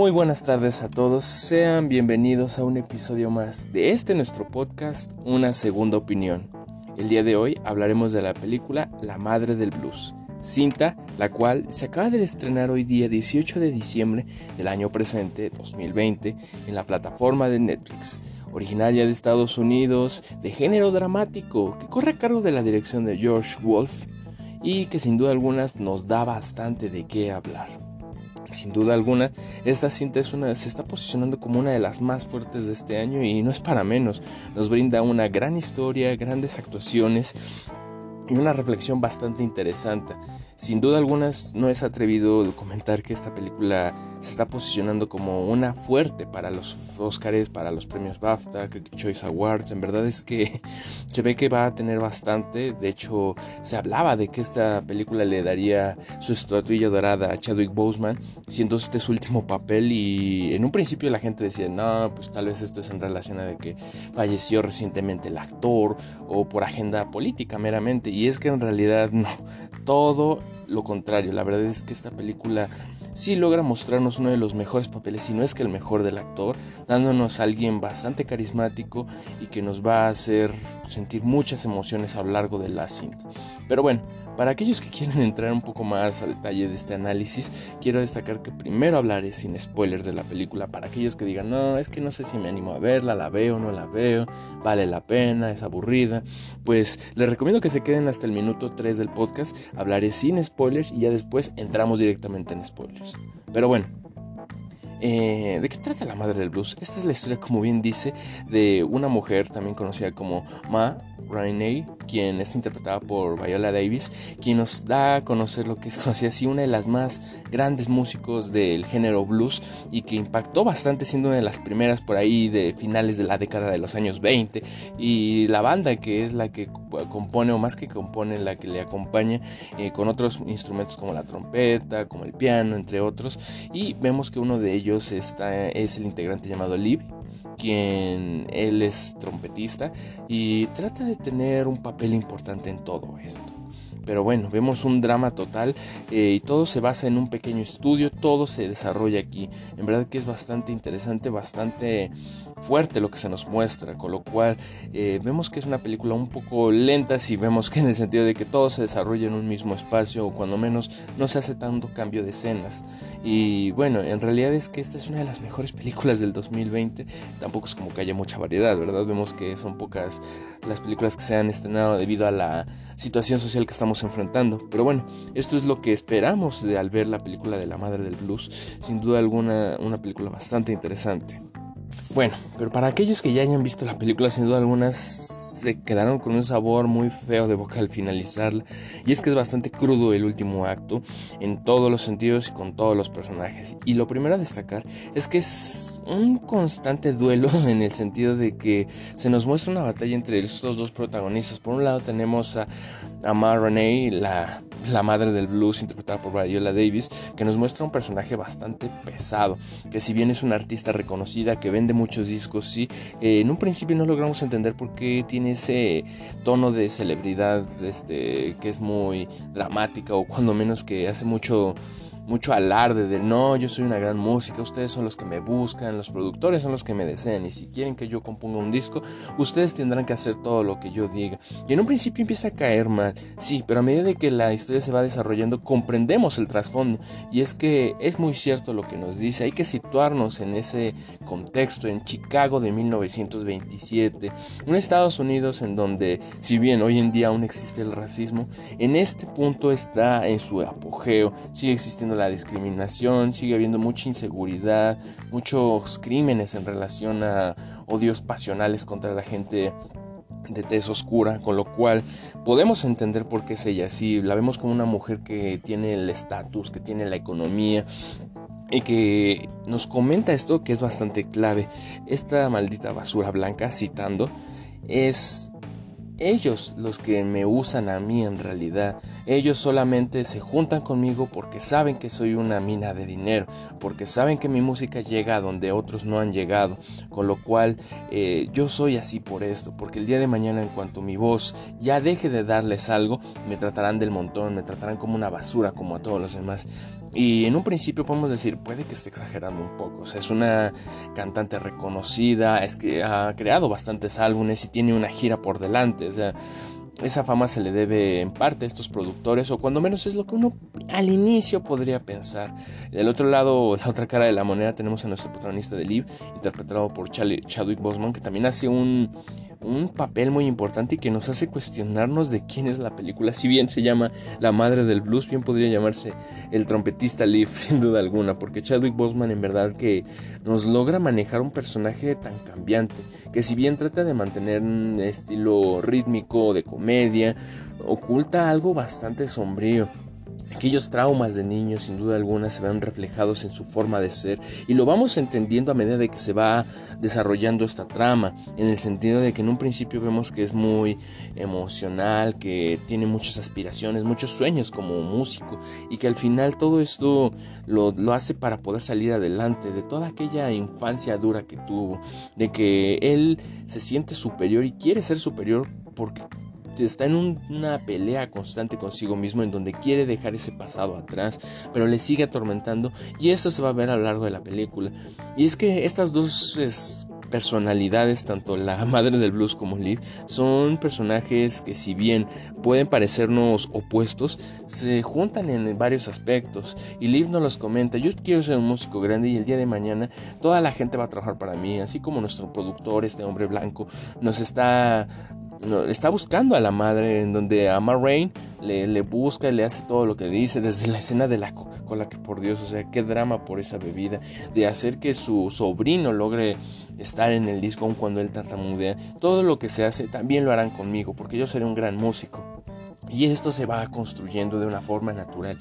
Muy buenas tardes a todos, sean bienvenidos a un episodio más de este nuestro podcast, Una Segunda Opinión. El día de hoy hablaremos de la película La Madre del Blues, cinta la cual se acaba de estrenar hoy día 18 de diciembre del año presente, 2020, en la plataforma de Netflix, originaria de Estados Unidos, de género dramático, que corre a cargo de la dirección de George Wolf y que sin duda algunas nos da bastante de qué hablar. Sin duda alguna, esta cinta es una, se está posicionando como una de las más fuertes de este año y no es para menos. Nos brinda una gran historia, grandes actuaciones y una reflexión bastante interesante. Sin duda algunas no es atrevido comentar que esta película se está posicionando como una fuerte para los Oscars, para los premios BAFTA, Critics Choice Awards. En verdad es que se ve que va a tener bastante. De hecho, se hablaba de que esta película le daría su estatuilla dorada a Chadwick Boseman, siendo este su último papel. Y en un principio la gente decía, no, pues tal vez esto es en relación a que falleció recientemente el actor o por agenda política meramente. Y es que en realidad no, todo lo contrario. La verdad es que esta película sí logra mostrarnos uno de los mejores papeles, si no es que el mejor del actor, dándonos a alguien bastante carismático y que nos va a hacer sentir muchas emociones a lo largo de la cinta. Pero bueno, para aquellos que quieren entrar un poco más a detalle de este análisis, quiero destacar que primero hablaré sin spoilers de la película. Para aquellos que digan, no, es que no sé si me animo a verla, la veo, no la veo, vale la pena, es aburrida, pues les recomiendo que se queden hasta el minuto 3 del podcast. Hablaré sin spoilers y ya después entramos directamente en spoilers. Pero bueno, eh, ¿De qué trata la madre del blues? Esta es la historia, como bien dice, de una mujer también conocida como Ma Rainey, quien está interpretada por Viola Davis, quien nos da a conocer lo que es conocida así una de las más grandes músicos del género blues y que impactó bastante siendo una de las primeras por ahí de finales de la década de los años 20 y la banda que es la que compone o más que compone la que le acompaña eh, con otros instrumentos como la trompeta, como el piano, entre otros. Y vemos que uno de ellos está, es el integrante llamado Liv quien él es trompetista y trata de tener un papel importante en todo esto. Pero bueno, vemos un drama total eh, y todo se basa en un pequeño estudio, todo se desarrolla aquí. En verdad que es bastante interesante, bastante fuerte lo que se nos muestra, con lo cual eh, vemos que es una película un poco lenta si vemos que en el sentido de que todo se desarrolla en un mismo espacio o cuando menos no se hace tanto cambio de escenas. Y bueno, en realidad es que esta es una de las mejores películas del 2020, tampoco es como que haya mucha variedad, ¿verdad? Vemos que son pocas las películas que se han estrenado debido a la situación social que estamos enfrentando. Pero bueno, esto es lo que esperamos de al ver la película de la madre del blues. Sin duda alguna, una película bastante interesante. Bueno, pero para aquellos que ya hayan visto la película, sin duda algunas se quedaron con un sabor muy feo de boca al finalizarla. Y es que es bastante crudo el último acto, en todos los sentidos y con todos los personajes. Y lo primero a destacar es que es un constante duelo en el sentido de que se nos muestra una batalla entre estos dos protagonistas. Por un lado tenemos a, a Ma la la madre del blues interpretada por Viola Davis, que nos muestra un personaje bastante pesado, que si bien es una artista reconocida, que vende muchos discos, sí, eh, en un principio no logramos entender por qué tiene ese tono de celebridad, este, que es muy dramática o cuando menos que hace mucho mucho alarde de no, yo soy una gran música, ustedes son los que me buscan, los productores son los que me desean y si quieren que yo componga un disco, ustedes tendrán que hacer todo lo que yo diga. Y en un principio empieza a caer mal, sí, pero a medida de que la historia se va desarrollando comprendemos el trasfondo y es que es muy cierto lo que nos dice, hay que situarnos en ese contexto, en Chicago de 1927, un Estados Unidos en donde si bien hoy en día aún existe el racismo, en este punto está en su apogeo, sigue existiendo la discriminación, sigue habiendo mucha inseguridad, muchos crímenes en relación a odios pasionales contra la gente de tez oscura, con lo cual podemos entender por qué es ella así. La vemos como una mujer que tiene el estatus, que tiene la economía y que nos comenta esto que es bastante clave. Esta maldita basura blanca, citando, es ellos los que me usan a mí en realidad. Ellos solamente se juntan conmigo porque saben que soy una mina de dinero, porque saben que mi música llega a donde otros no han llegado, con lo cual eh, yo soy así por esto, porque el día de mañana en cuanto mi voz ya deje de darles algo, me tratarán del montón, me tratarán como una basura como a todos los demás. Y en un principio podemos decir, puede que esté exagerando un poco, o sea, es una cantante reconocida, es que ha creado bastantes álbumes y tiene una gira por delante, o sea, esa fama se le debe en parte a estos productores, o cuando menos es lo que uno al inicio podría pensar. Del otro lado, la otra cara de la moneda, tenemos a nuestro protagonista de Liv, interpretado por Chadwick Boseman, que también hace un, un papel muy importante y que nos hace cuestionarnos de quién es la película. Si bien se llama La Madre del Blues, bien podría llamarse El Trompetista Liv, sin duda alguna, porque Chadwick Boseman en verdad que nos logra manejar un personaje tan cambiante, que si bien trata de mantener un estilo rítmico de comedia, oculta algo bastante sombrío. Aquellos traumas de niños sin duda alguna se ven reflejados en su forma de ser y lo vamos entendiendo a medida de que se va desarrollando esta trama, en el sentido de que en un principio vemos que es muy emocional, que tiene muchas aspiraciones, muchos sueños como músico y que al final todo esto lo, lo hace para poder salir adelante de toda aquella infancia dura que tuvo, de que él se siente superior y quiere ser superior porque está en una pelea constante consigo mismo en donde quiere dejar ese pasado atrás, pero le sigue atormentando y esto se va a ver a lo largo de la película. Y es que estas dos personalidades, tanto la madre del blues como Liv, son personajes que si bien pueden parecernos opuestos, se juntan en varios aspectos. Y Liv nos los comenta, yo quiero ser un músico grande y el día de mañana toda la gente va a trabajar para mí, así como nuestro productor, este hombre blanco, nos está no, está buscando a la madre, en donde a Rain le, le busca y le hace todo lo que dice, desde la escena de la Coca-Cola, que por Dios, o sea, qué drama por esa bebida, de hacer que su sobrino logre estar en el disco aun cuando él tartamudea. Todo lo que se hace también lo harán conmigo, porque yo seré un gran músico. Y esto se va construyendo de una forma natural.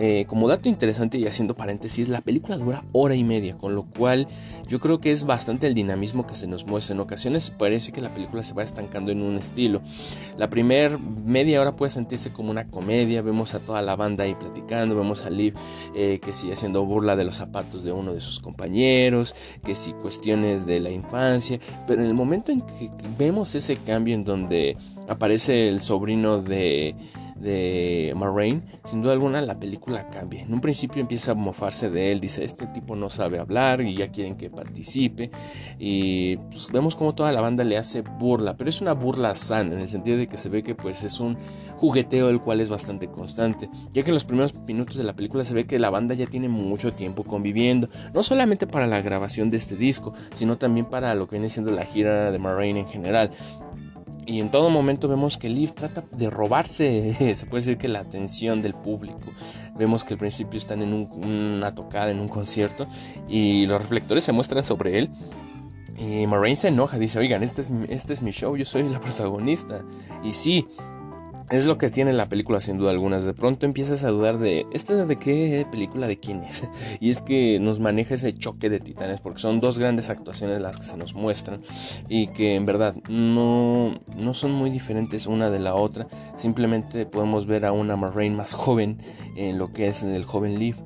Eh, como dato interesante y haciendo paréntesis, la película dura hora y media, con lo cual yo creo que es bastante el dinamismo que se nos muestra. En ocasiones parece que la película se va estancando en un estilo. La primera media hora puede sentirse como una comedia, vemos a toda la banda ahí platicando, vemos a Liv eh, que sigue haciendo burla de los zapatos de uno de sus compañeros, que si cuestiones de la infancia, pero en el momento en que vemos ese cambio en donde aparece el sobrino de de Marraine, sin duda alguna la película cambia. En un principio empieza a mofarse de él, dice, este tipo no sabe hablar y ya quieren que participe. Y pues, vemos como toda la banda le hace burla, pero es una burla sana, en el sentido de que se ve que pues es un jugueteo el cual es bastante constante, ya que en los primeros minutos de la película se ve que la banda ya tiene mucho tiempo conviviendo, no solamente para la grabación de este disco, sino también para lo que viene siendo la gira de Marraine en general. Y en todo momento vemos que Liv trata de robarse, se puede decir que la atención del público. Vemos que al principio están en una tocada, en un concierto, y los reflectores se muestran sobre él. Y Moraine se enoja, dice, oigan, este es, este es mi show, yo soy la protagonista. Y sí, es lo que tiene la película sin duda algunas. De pronto empiezas a dudar de, ¿esta de qué película de quién es? y es que nos maneja ese choque de titanes porque son dos grandes actuaciones las que se nos muestran y que en verdad no, no son muy diferentes una de la otra. Simplemente podemos ver a una Marraine más joven en lo que es el joven Liv.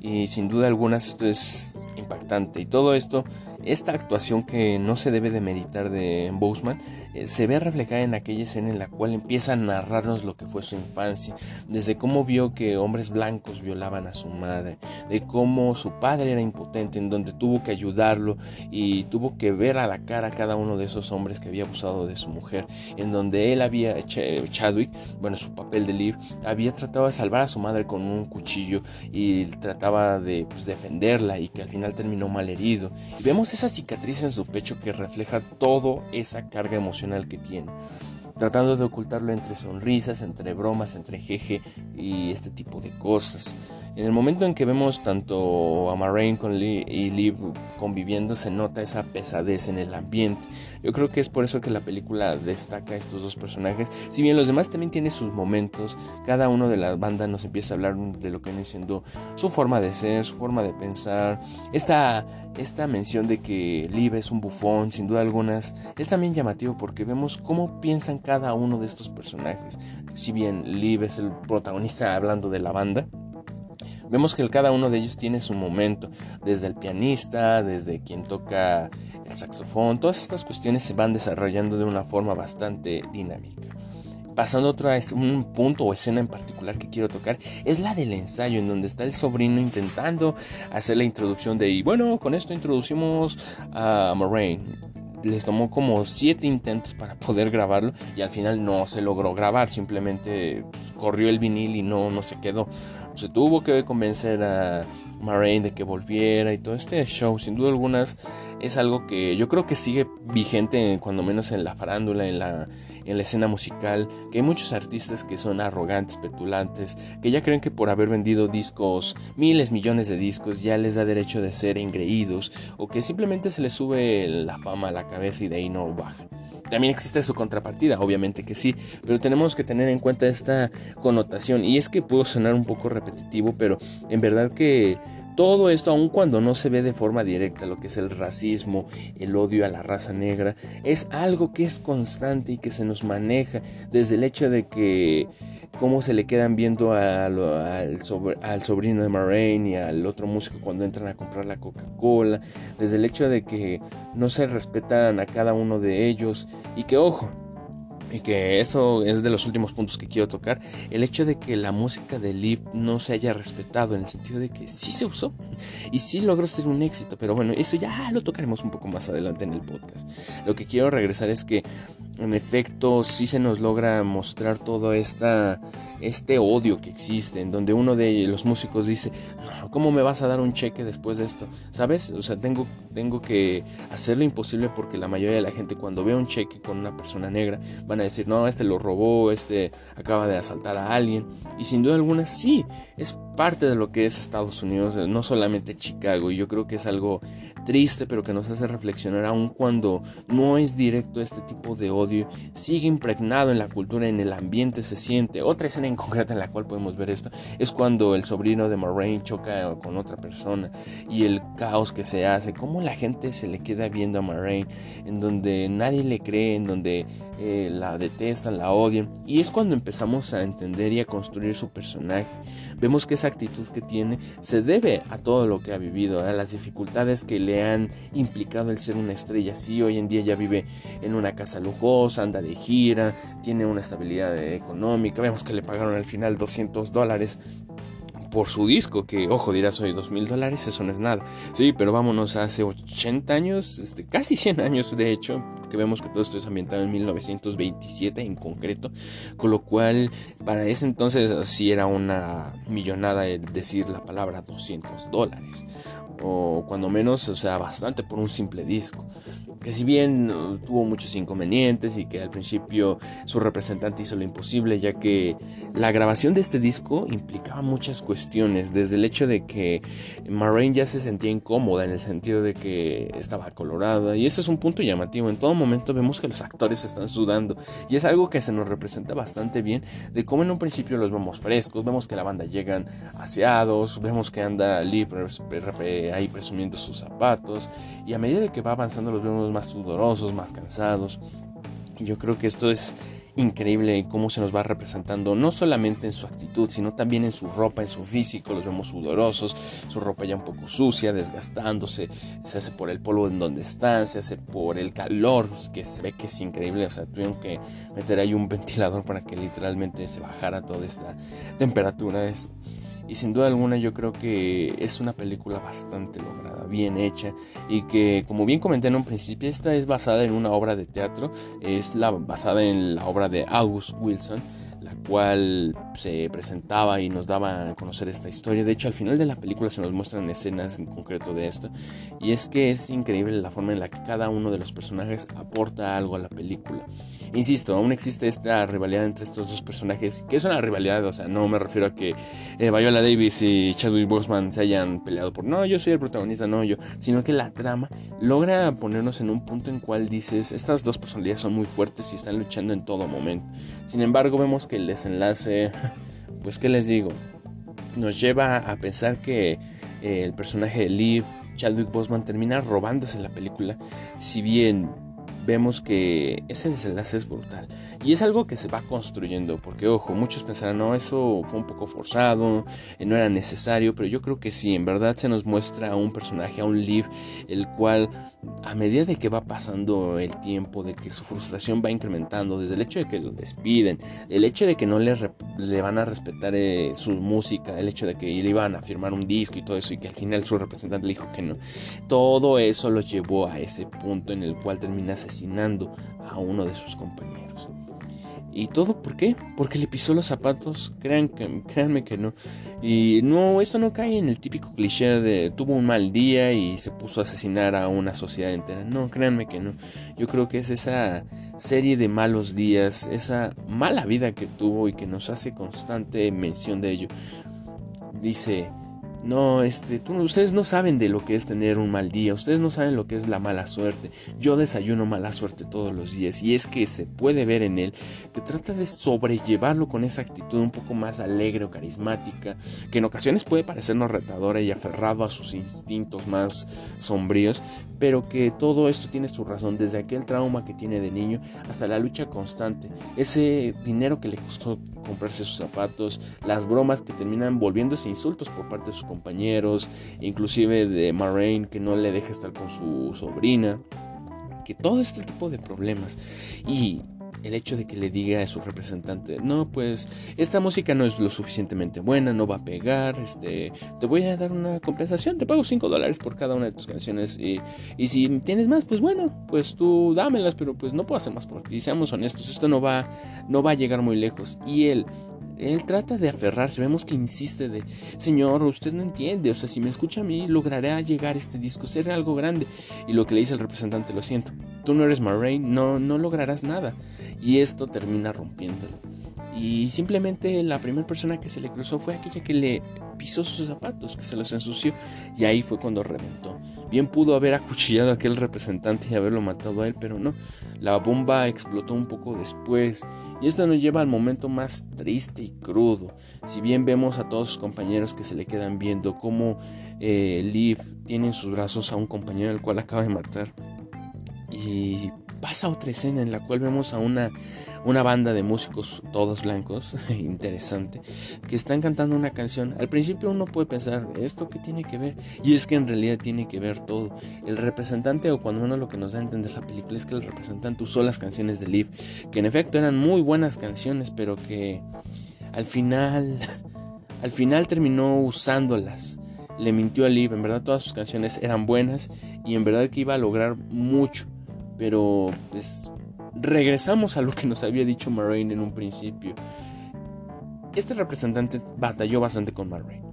Y sin duda alguna esto es impactante. Y todo esto esta actuación que no se debe de meditar de Boseman eh, se ve reflejada en aquella escena en la cual empieza a narrarnos lo que fue su infancia, desde cómo vio que hombres blancos violaban a su madre, de cómo su padre era impotente, en donde tuvo que ayudarlo y tuvo que ver a la cara a cada uno de esos hombres que había abusado de su mujer, en donde él había, Chadwick, bueno, su papel de Liv, había tratado de salvar a su madre con un cuchillo y trataba de pues, defenderla y que al final terminó mal herido. Y vemos esa cicatriz en su pecho que refleja toda esa carga emocional que tiene, tratando de ocultarlo entre sonrisas, entre bromas, entre jeje y este tipo de cosas. En el momento en que vemos tanto a Marraine con y Liv conviviendo, se nota esa pesadez en el ambiente. Yo creo que es por eso que la película destaca a estos dos personajes. Si bien los demás también tienen sus momentos, cada uno de la banda nos empieza a hablar de lo que viene siendo su forma de ser, su forma de pensar. Esta, esta mención de que Liv es un bufón, sin duda algunas, es también llamativo porque vemos cómo piensan cada uno de estos personajes. Si bien Liv es el protagonista hablando de la banda, Vemos que cada uno de ellos tiene su momento, desde el pianista, desde quien toca el saxofón, todas estas cuestiones se van desarrollando de una forma bastante dinámica. Pasando a otro un punto o escena en particular que quiero tocar es la del ensayo en donde está el sobrino intentando hacer la introducción de y bueno con esto introducimos a Moraine les tomó como siete intentos para poder grabarlo y al final no se logró grabar, simplemente pues, corrió el vinil y no, no se quedó. Se tuvo que convencer a Marraine de que volviera y todo este show, sin duda algunas, es algo que yo creo que sigue vigente cuando menos en la farándula, en la, en la escena musical, que hay muchos artistas que son arrogantes, petulantes, que ya creen que por haber vendido discos, miles, millones de discos, ya les da derecho de ser engreídos o que simplemente se les sube la fama a la cabeza y de ahí no baja. También existe su contrapartida, obviamente que sí, pero tenemos que tener en cuenta esta connotación y es que puedo sonar un poco repetitivo, pero en verdad que todo esto, aun cuando no se ve de forma directa lo que es el racismo, el odio a la raza negra, es algo que es constante y que se nos maneja desde el hecho de que cómo se le quedan viendo al, al, sobrino de Marraine y al otro músico cuando entran a comprar la Coca-Cola, desde el hecho de que no se respetan a cada uno de ellos y que ojo, y que eso es de los últimos puntos que quiero tocar, el hecho de que la música de Liv no se haya respetado en el sentido de que sí se usó y sí logró ser un éxito, pero bueno, eso ya lo tocaremos un poco más adelante en el podcast. Lo que quiero regresar es que en efecto sí se nos logra mostrar todo esta este odio que existe, en donde uno de los músicos dice, ¿cómo me vas a dar un cheque después de esto? ¿Sabes? O sea, tengo, tengo que hacer lo imposible porque la mayoría de la gente cuando ve un cheque con una persona negra van a decir, no, este lo robó, este acaba de asaltar a alguien. Y sin duda alguna sí, es parte de lo que es Estados Unidos, no solamente Chicago. Y yo creo que es algo triste, pero que nos hace reflexionar aun cuando no es directo este tipo de odio, sigue impregnado en la cultura, en el ambiente se siente. Otra escena en concreto en la cual podemos ver esto es cuando el sobrino de Moraine choca con otra persona y el caos que se hace, cómo la gente se le queda viendo a Moraine, en donde nadie le cree, en donde eh, la detestan, la odian. Y es cuando empezamos a entender y a construir su personaje. Vemos que esa actitud que tiene se debe a todo lo que ha vivido, a las dificultades que le han implicado el ser una estrella. Sí, hoy en día ya vive en una casa lujosa, anda de gira, tiene una estabilidad económica. Vemos que le paga al final 200 dólares por su disco, que ojo dirás hoy 2 mil dólares, eso no es nada. Sí, pero vámonos hace 80 años, este, casi 100 años de hecho, que vemos que todo esto es ambientado en 1927 en concreto, con lo cual para ese entonces sí era una millonada decir la palabra 200 dólares o cuando menos, o sea, bastante por un simple disco. Que si bien uh, tuvo muchos inconvenientes y que al principio su representante hizo lo imposible, ya que la grabación de este disco implicaba muchas cuestiones, desde el hecho de que Marraine ya se sentía incómoda en el sentido de que estaba colorada, y ese es un punto llamativo. En todo momento vemos que los actores están sudando, y es algo que se nos representa bastante bien, de cómo en un principio los vemos frescos, vemos que la banda llegan aseados, vemos que anda libre ahí presumiendo sus zapatos y a medida que va avanzando los vemos más sudorosos, más cansados. Y yo creo que esto es increíble cómo se nos va representando, no solamente en su actitud, sino también en su ropa, en su físico, los vemos sudorosos, su ropa ya un poco sucia, desgastándose, se hace por el polvo en donde están, se hace por el calor, que se ve que es increíble, o sea, tuvieron que meter ahí un ventilador para que literalmente se bajara toda esta temperatura. Es, y sin duda alguna yo creo que es una película bastante lograda, bien hecha. Y que como bien comenté en un principio, esta es basada en una obra de teatro, es la basada en la obra de August Wilson, la cual se presentaba y nos daba a conocer esta historia. De hecho, al final de la película se nos muestran escenas en concreto de esto. Y es que es increíble la forma en la que cada uno de los personajes aporta algo a la película. Insisto, aún existe esta rivalidad entre estos dos personajes, que es una rivalidad, o sea, no me refiero a que eh, Viola Davis y Chadwick Boseman se hayan peleado por no, yo soy el protagonista, no yo, sino que la trama logra ponernos en un punto en cual dices, estas dos personalidades son muy fuertes y están luchando en todo momento. Sin embargo, vemos que el desenlace, pues qué les digo, nos lleva a pensar que eh, el personaje de Liv, Chadwick Boseman, termina robándose la película, si bien vemos que ese desenlace es brutal. Y es algo que se va construyendo, porque ojo, muchos pensarán, no, eso fue un poco forzado, eh, no era necesario, pero yo creo que sí, en verdad se nos muestra a un personaje, a un Liv, el cual a medida de que va pasando el tiempo, de que su frustración va incrementando, desde el hecho de que lo despiden, el hecho de que no le, le van a respetar eh, su música, el hecho de que le iban a firmar un disco y todo eso, y que al final su representante le dijo que no, todo eso lo llevó a ese punto en el cual termina asesinando a uno de sus compañeros. ¿Y todo por qué? Porque le pisó los zapatos. Créanme que no. Y no, esto no cae en el típico cliché de tuvo un mal día y se puso a asesinar a una sociedad entera. No, créanme que no. Yo creo que es esa serie de malos días, esa mala vida que tuvo y que nos hace constante mención de ello. Dice, no, este, ustedes no saben de lo que es tener un mal día, ustedes no saben lo que es la mala suerte. Yo desayuno mala suerte todos los días y es que se puede ver en él que trata de sobrellevarlo con esa actitud un poco más alegre o carismática, que en ocasiones puede parecernos retadora y aferrado a sus instintos más sombríos, pero que todo esto tiene su razón, desde aquel trauma que tiene de niño hasta la lucha constante, ese dinero que le costó comprarse sus zapatos, las bromas que terminan volviéndose insultos por parte de sus compañeros, inclusive de Marraine que no le deja estar con su sobrina, que todo este tipo de problemas y el hecho de que le diga a su representante, no, pues esta música no es lo suficientemente buena, no va a pegar, este, te voy a dar una compensación, te pago 5 dólares por cada una de tus canciones y, y, si tienes más, pues bueno, pues tú dámelas, pero pues no puedo hacer más por ti, seamos honestos, esto no va, no va a llegar muy lejos. Y él, él trata de aferrarse, vemos que insiste de, señor, usted no entiende, o sea, si me escucha a mí, lograré llegar este disco, ser algo grande. Y lo que le dice el representante, lo siento, tú no eres Marraine, no, no lograrás nada. Y esto termina rompiéndolo. Y simplemente la primera persona que se le cruzó fue aquella que le pisó sus zapatos, que se los ensució. Y ahí fue cuando reventó. Bien pudo haber acuchillado a aquel representante y haberlo matado a él, pero no. La bomba explotó un poco después. Y esto nos lleva al momento más triste y crudo. Si bien vemos a todos sus compañeros que se le quedan viendo cómo eh, Liv tiene en sus brazos a un compañero al cual acaba de matar. Y pasa otra escena en la cual vemos a una, una banda de músicos todos blancos, interesante, que están cantando una canción. Al principio uno puede pensar, ¿esto qué tiene que ver? Y es que en realidad tiene que ver todo. El representante, o cuando uno lo que nos da a entender la película, es que el representante usó las canciones de Liv, que en efecto eran muy buenas canciones, pero que al final, al final terminó usándolas le mintió a Liv, en verdad todas sus canciones eran buenas y en verdad que iba a lograr mucho. Pero pues regresamos a lo que nos había dicho Marraine en un principio. Este representante batalló bastante con Marraine.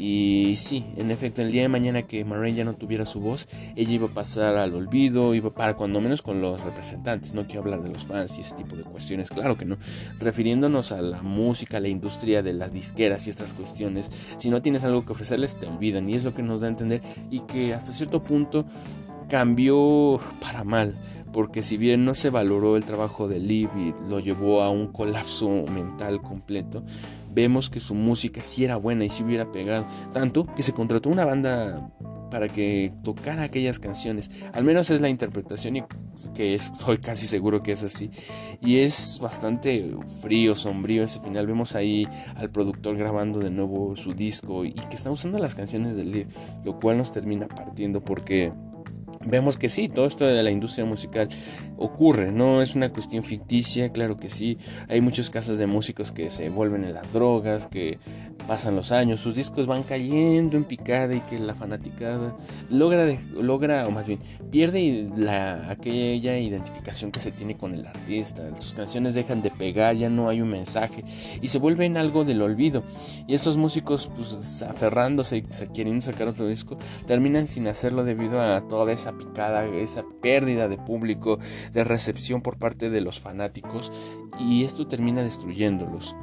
Y sí, en efecto, el día de mañana que Marraine ya no tuviera su voz, ella iba a pasar al olvido, iba para cuando menos con los representantes. No quiero hablar de los fans y ese tipo de cuestiones, claro que no. Refiriéndonos a la música, a la industria de las disqueras y estas cuestiones, si no tienes algo que ofrecerles, te olvidan. Y es lo que nos da a entender y que hasta cierto punto cambió para mal, porque si bien no se valoró el trabajo de Liv y lo llevó a un colapso mental completo, vemos que su música sí era buena y sí hubiera pegado, tanto que se contrató una banda para que tocara aquellas canciones, al menos es la interpretación y que estoy casi seguro que es así. Y es bastante frío, sombrío ese final. Vemos ahí al productor grabando de nuevo su disco y que está usando las canciones de Liv, lo cual nos termina partiendo porque vemos que sí, todo esto de la industria musical ocurre, no es una cuestión ficticia, claro que sí, hay muchos casos de músicos que se vuelven en las drogas, que pasan los años, sus discos van cayendo en picada y que la fanaticada logra, logra o más bien, pierde la, aquella identificación que se tiene con el artista. Sus canciones dejan de pegar, ya no hay un mensaje y se vuelven algo del olvido. Y estos músicos, pues aferrándose y queriendo sacar otro disco, terminan sin hacerlo debido a toda esa picada, esa pérdida de público, de recepción por parte de los fanáticos y esto termina destruyéndolos.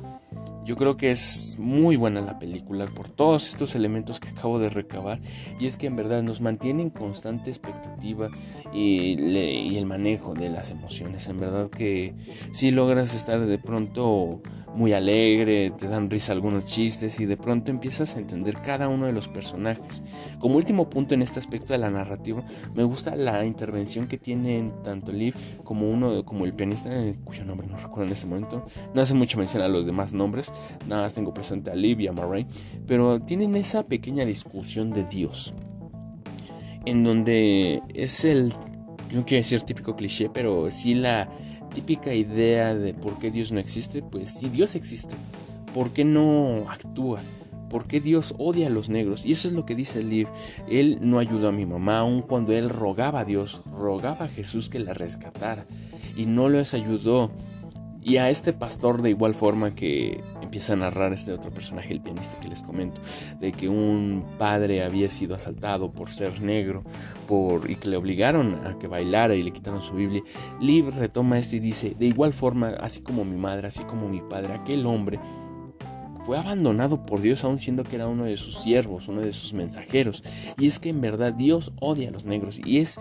Yo creo que es muy buena la película por todos estos elementos que acabo de recabar y es que en verdad nos mantiene en constante expectativa y, y el manejo de las emociones. En verdad que si logras estar de pronto muy alegre, te dan risa algunos chistes y de pronto empiezas a entender cada uno de los personajes. Como último punto en este aspecto de la narrativa, me gusta la intervención que tienen tanto Liv como uno como el pianista, eh, cuyo nombre no recuerdo en este momento. No hace mucho mención a los demás nombres, nada más tengo presente a Liv y a Murray, pero tienen esa pequeña discusión de Dios. En donde es el, no quiero decir típico cliché, pero sí la típica idea de por qué Dios no existe, pues si Dios existe, ¿por qué no actúa? ¿Por qué Dios odia a los negros? Y eso es lo que dice Liv. Él no ayudó a mi mamá, aun cuando él rogaba a Dios, rogaba a Jesús que la rescatara. Y no les ayudó. Y a este pastor de igual forma que empieza a narrar este otro personaje, el pianista que les comento, de que un padre había sido asaltado por ser negro por, y que le obligaron a que bailara y le quitaron su Biblia. Liv retoma esto y dice, de igual forma, así como mi madre, así como mi padre, aquel hombre fue abandonado por Dios aún siendo que era uno de sus siervos, uno de sus mensajeros. Y es que en verdad Dios odia a los negros y es,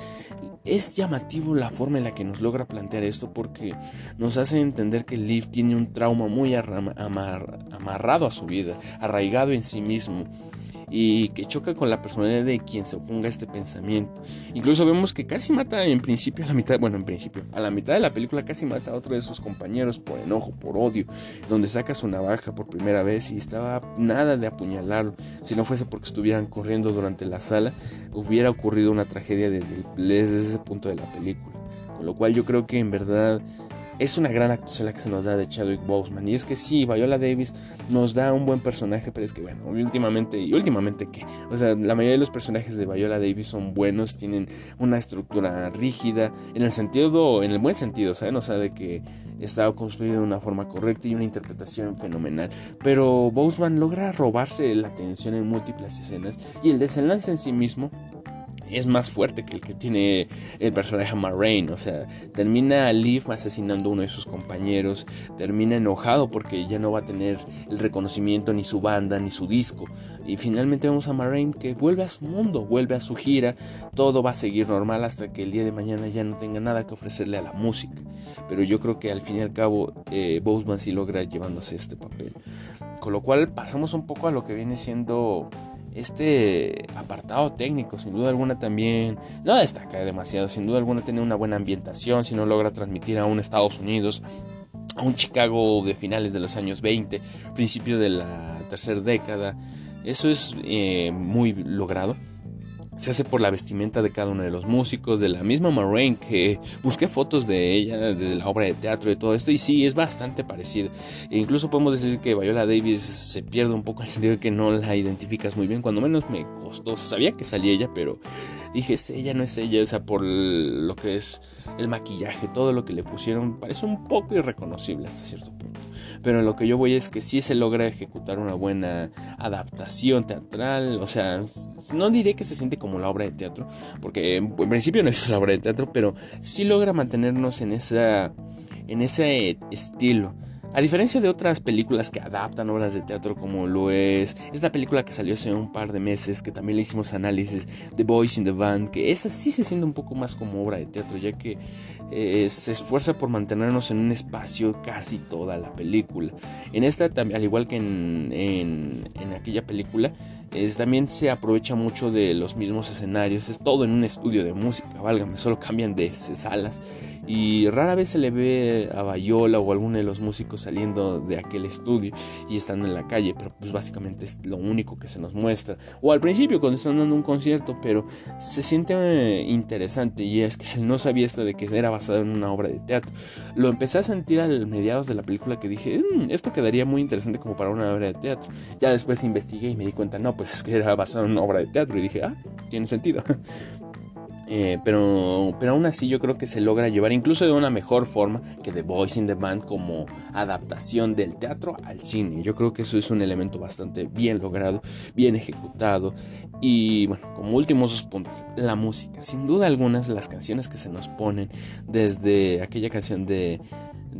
es llamativo la forma en la que nos logra plantear esto porque nos hace entender que Liv tiene un trauma muy amarrado a su vida, arraigado en sí mismo y que choca con la personalidad de quien se oponga a este pensamiento. Incluso vemos que casi mata en principio a la mitad, bueno, en principio, a la mitad de la película casi mata a otro de sus compañeros por enojo, por odio, donde saca su navaja por primera vez y estaba nada de apuñalarlo. Si no fuese porque estuvieran corriendo durante la sala, hubiera ocurrido una tragedia desde, desde ese punto de la película. Con lo cual yo creo que en verdad es una gran actuación la que se nos da de Chadwick Boseman. Y es que sí, Viola Davis nos da un buen personaje, pero es que bueno, últimamente, y últimamente que, o sea, la mayoría de los personajes de Viola Davis son buenos, tienen una estructura rígida, en el sentido, en el buen sentido, ¿saben? O sea, de que está construido de una forma correcta y una interpretación fenomenal. Pero Boseman logra robarse la atención en múltiples escenas y el desenlace en sí mismo es más fuerte que el que tiene el personaje Marraine. O sea, termina Leaf asesinando a uno de sus compañeros, termina enojado porque ya no va a tener el reconocimiento ni su banda ni su disco. Y finalmente vemos a Marraine que vuelve a su mundo, vuelve a su gira, todo va a seguir normal hasta que el día de mañana ya no tenga nada que ofrecerle a la música. Pero yo creo que al fin y al cabo eh, Boseman sí logra llevándose este papel. Con lo cual pasamos un poco a lo que viene siendo este apartado técnico, sin duda alguna también. No destaca demasiado, sin duda alguna tiene una buena ambientación, si no logra transmitir a un Estados Unidos, a un Chicago de finales de los años 20, principio de la tercera década, eso es eh, muy logrado se hace por la vestimenta de cada uno de los músicos, de la misma Moraine, que busqué fotos de ella, de la obra de teatro y todo esto, y sí, es bastante parecido. E incluso podemos decir que Viola Davis se pierde un poco el sentido de que no la identificas muy bien, cuando menos me costó, sabía que salía ella, pero dije, ella no es ella, o sea, por lo que es el maquillaje, todo lo que le pusieron, parece un poco irreconocible hasta cierto punto. Pero lo que yo voy es que sí se logra ejecutar una buena adaptación teatral, o sea, no diré que se siente como la obra de teatro, porque en principio no es la obra de teatro, pero sí logra mantenernos en esa en ese estilo a diferencia de otras películas que adaptan obras de teatro como lo es esta película que salió hace un par de meses, que también le hicimos análisis, The Boys in the Band, que esa sí se siente un poco más como obra de teatro, ya que eh, se esfuerza por mantenernos en un espacio casi toda la película. En esta, al igual que en, en, aquella película, es, también se aprovecha mucho de los mismos escenarios, es todo en un estudio de música, válgame, solo cambian de salas y rara vez se le ve a Bayola o alguno de los músicos saliendo de aquel estudio y estando en la calle, pero pues básicamente es lo único que se nos muestra. O al principio cuando están dando un concierto, pero se siente eh, interesante y es que no sabía esto de que era basado en una obra de teatro. Lo empecé a sentir al mediados de la película que dije, mm, esto quedaría muy interesante como para una obra de teatro. Ya después investigué y me di cuenta, no, pues es que era basado en una obra de teatro y dije, ah, tiene sentido. Eh, pero, pero aún así yo creo que se logra llevar incluso de una mejor forma que The Voice in the Band como adaptación del teatro al cine. Yo creo que eso es un elemento bastante bien logrado, bien ejecutado. Y bueno, como últimos dos puntos, la música. Sin duda algunas las canciones que se nos ponen desde aquella canción de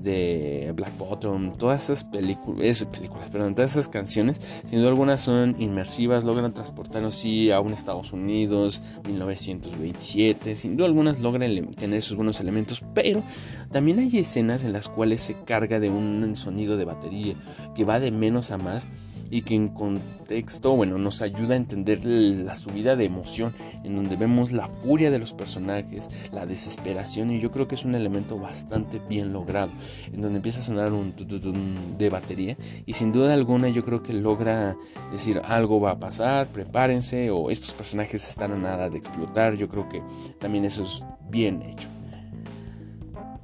de Black Bottom, todas esas películas, películas, todas esas canciones, sin duda algunas son inmersivas, logran transportarnos sí a un Estados Unidos, 1927, sin duda algunas logran tener sus buenos elementos, pero también hay escenas en las cuales se carga de un sonido de batería que va de menos a más y que en contexto, bueno, nos ayuda a entender la subida de emoción, en donde vemos la furia de los personajes, la desesperación, y yo creo que es un elemento bastante bien logrado, en donde empieza a sonar un de batería, y sin duda alguna yo creo que logra decir algo va a pasar, prepárense, o estos personajes están a nada de explotar, yo creo que también eso es bien hecho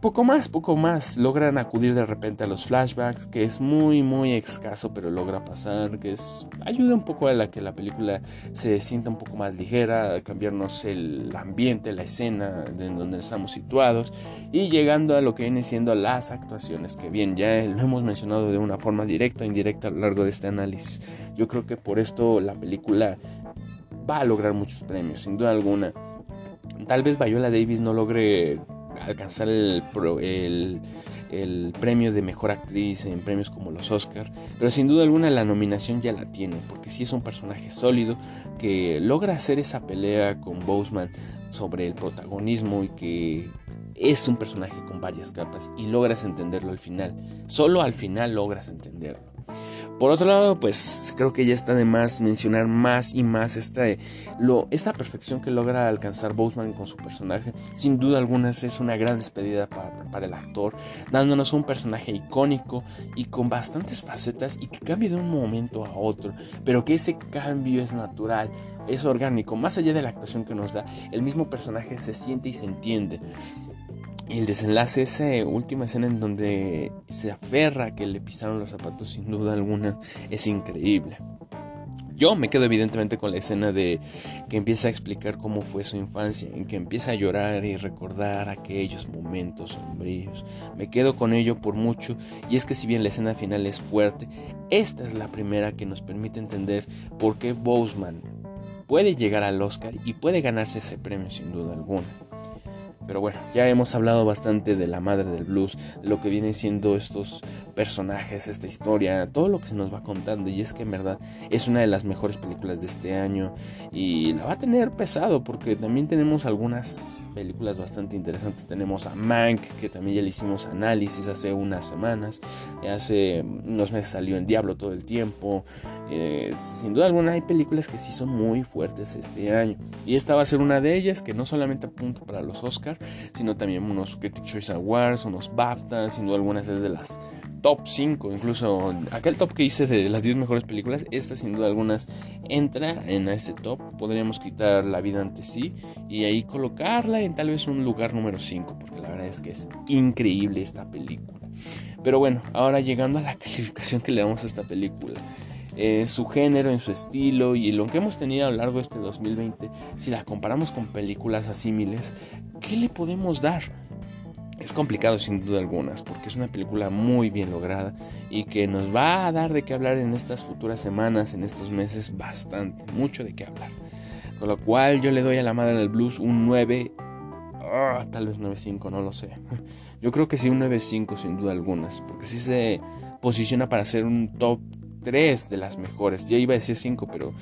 poco más, poco más. Logran acudir de repente a los flashbacks, que es muy, muy escaso, pero logra pasar, que es ayuda un poco a la que la película se sienta un poco más ligera, a cambiarnos el ambiente, la escena de donde estamos situados y llegando a lo que viene siendo las actuaciones, que bien, ya lo hemos mencionado de una forma directa o indirecta a lo largo de este análisis. Yo creo que por esto la película va a lograr muchos premios, sin duda alguna. Tal vez Viola Davis no logre alcanzar el, el, premio de mejor actriz en premios como los Oscar, pero sin duda alguna la nominación ya la tiene, porque sí es un personaje sólido que logra hacer esa pelea con Boseman sobre el protagonismo y que es un personaje con varias capas y logras entenderlo al final. Solo al final logras entenderlo. Por otro lado, pues creo que ya está de más mencionar más y más esta, lo, esta perfección que logra alcanzar Boseman con su personaje. Sin duda alguna es una gran despedida para, para, el actor, dándonos un personaje icónico y con bastantes facetas y que cambia de un momento a otro, pero que ese cambio es natural, es orgánico, más allá de la actuación que nos da, el mismo personaje se siente y se entiende. Y el desenlace, esa última escena en donde se aferra que le pisaron los zapatos, sin duda alguna, es increíble. Yo me quedo evidentemente con la escena de que empieza a explicar cómo fue su infancia, en que empieza a llorar y recordar aquellos momentos sombríos. Me quedo con ello por mucho y es que si bien la escena final es fuerte, esta es la primera que nos permite entender por qué Boseman puede llegar al Oscar y puede ganarse ese premio sin duda alguna. Pero bueno, ya hemos hablado bastante de la madre del blues, de lo que vienen siendo estos personajes, esta historia, todo lo que se nos va contando. Y es que en verdad es una de las mejores películas de este año. Y la va a tener pesado porque también tenemos algunas películas bastante interesantes. Tenemos a Mank, que también ya le hicimos análisis hace unas semanas. Hace unos meses salió en Diablo todo el tiempo. Eh, sin duda alguna hay películas que sí son muy fuertes este año. Y esta va a ser una de ellas que no solamente apunta para los Oscars sino también unos Critic Choice Awards, unos BAFTA, sin duda algunas es de las top 5, incluso aquel top que hice de las 10 mejores películas, esta sin duda algunas entra en ese top, podríamos quitar La vida ante sí y ahí colocarla en tal vez un lugar número 5, porque la verdad es que es increíble esta película. Pero bueno, ahora llegando a la calificación que le damos a esta película en su género, en su estilo y lo que hemos tenido a lo largo de este 2020, si la comparamos con películas asímiles, ¿qué le podemos dar? Es complicado sin duda algunas, porque es una película muy bien lograda y que nos va a dar de qué hablar en estas futuras semanas, en estos meses, bastante, mucho de qué hablar. Con lo cual yo le doy a la madre del blues un 9, ah, tal vez 9.5, no lo sé. Yo creo que sí un 9.5 sin duda algunas, porque sí se posiciona para ser un top tres de las mejores. Ya iba a decir cinco, pero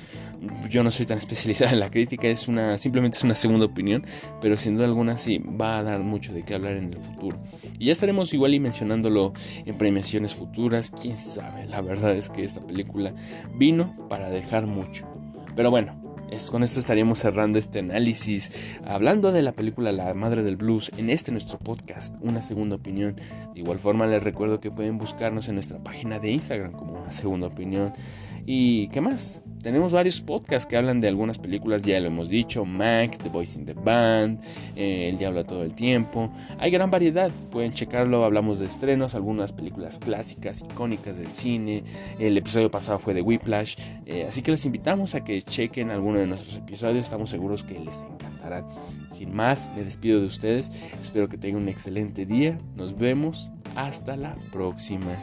yo no soy tan especializada en la crítica, es una simplemente es una segunda opinión, pero sin duda alguna sí va a dar mucho de qué hablar en el futuro. Y ya estaremos igual y mencionándolo en premiaciones futuras, quién sabe. La verdad es que esta película vino para dejar mucho. Pero bueno, Con esto estaríamos cerrando este análisis, hablando de la película La Madre del Blues en este nuestro podcast, Una Segunda Opinión. De igual forma les recuerdo que pueden buscarnos en nuestra página de Instagram como Una Segunda Opinión. ¿Y qué más? Tenemos varios podcasts que hablan de algunas películas, ya lo hemos dicho, Mac, The Voice in the Band, eh, El Diablo todo el tiempo. Hay gran variedad, pueden checarlo, hablamos de estrenos, algunas películas clásicas, icónicas del cine. El episodio pasado fue de Whiplash, eh, así que les invitamos a que chequen de nuestros episodios, estamos seguros que les encantará. Sin más, me despido de ustedes, espero que tengan un excelente día, nos vemos, hasta la próxima.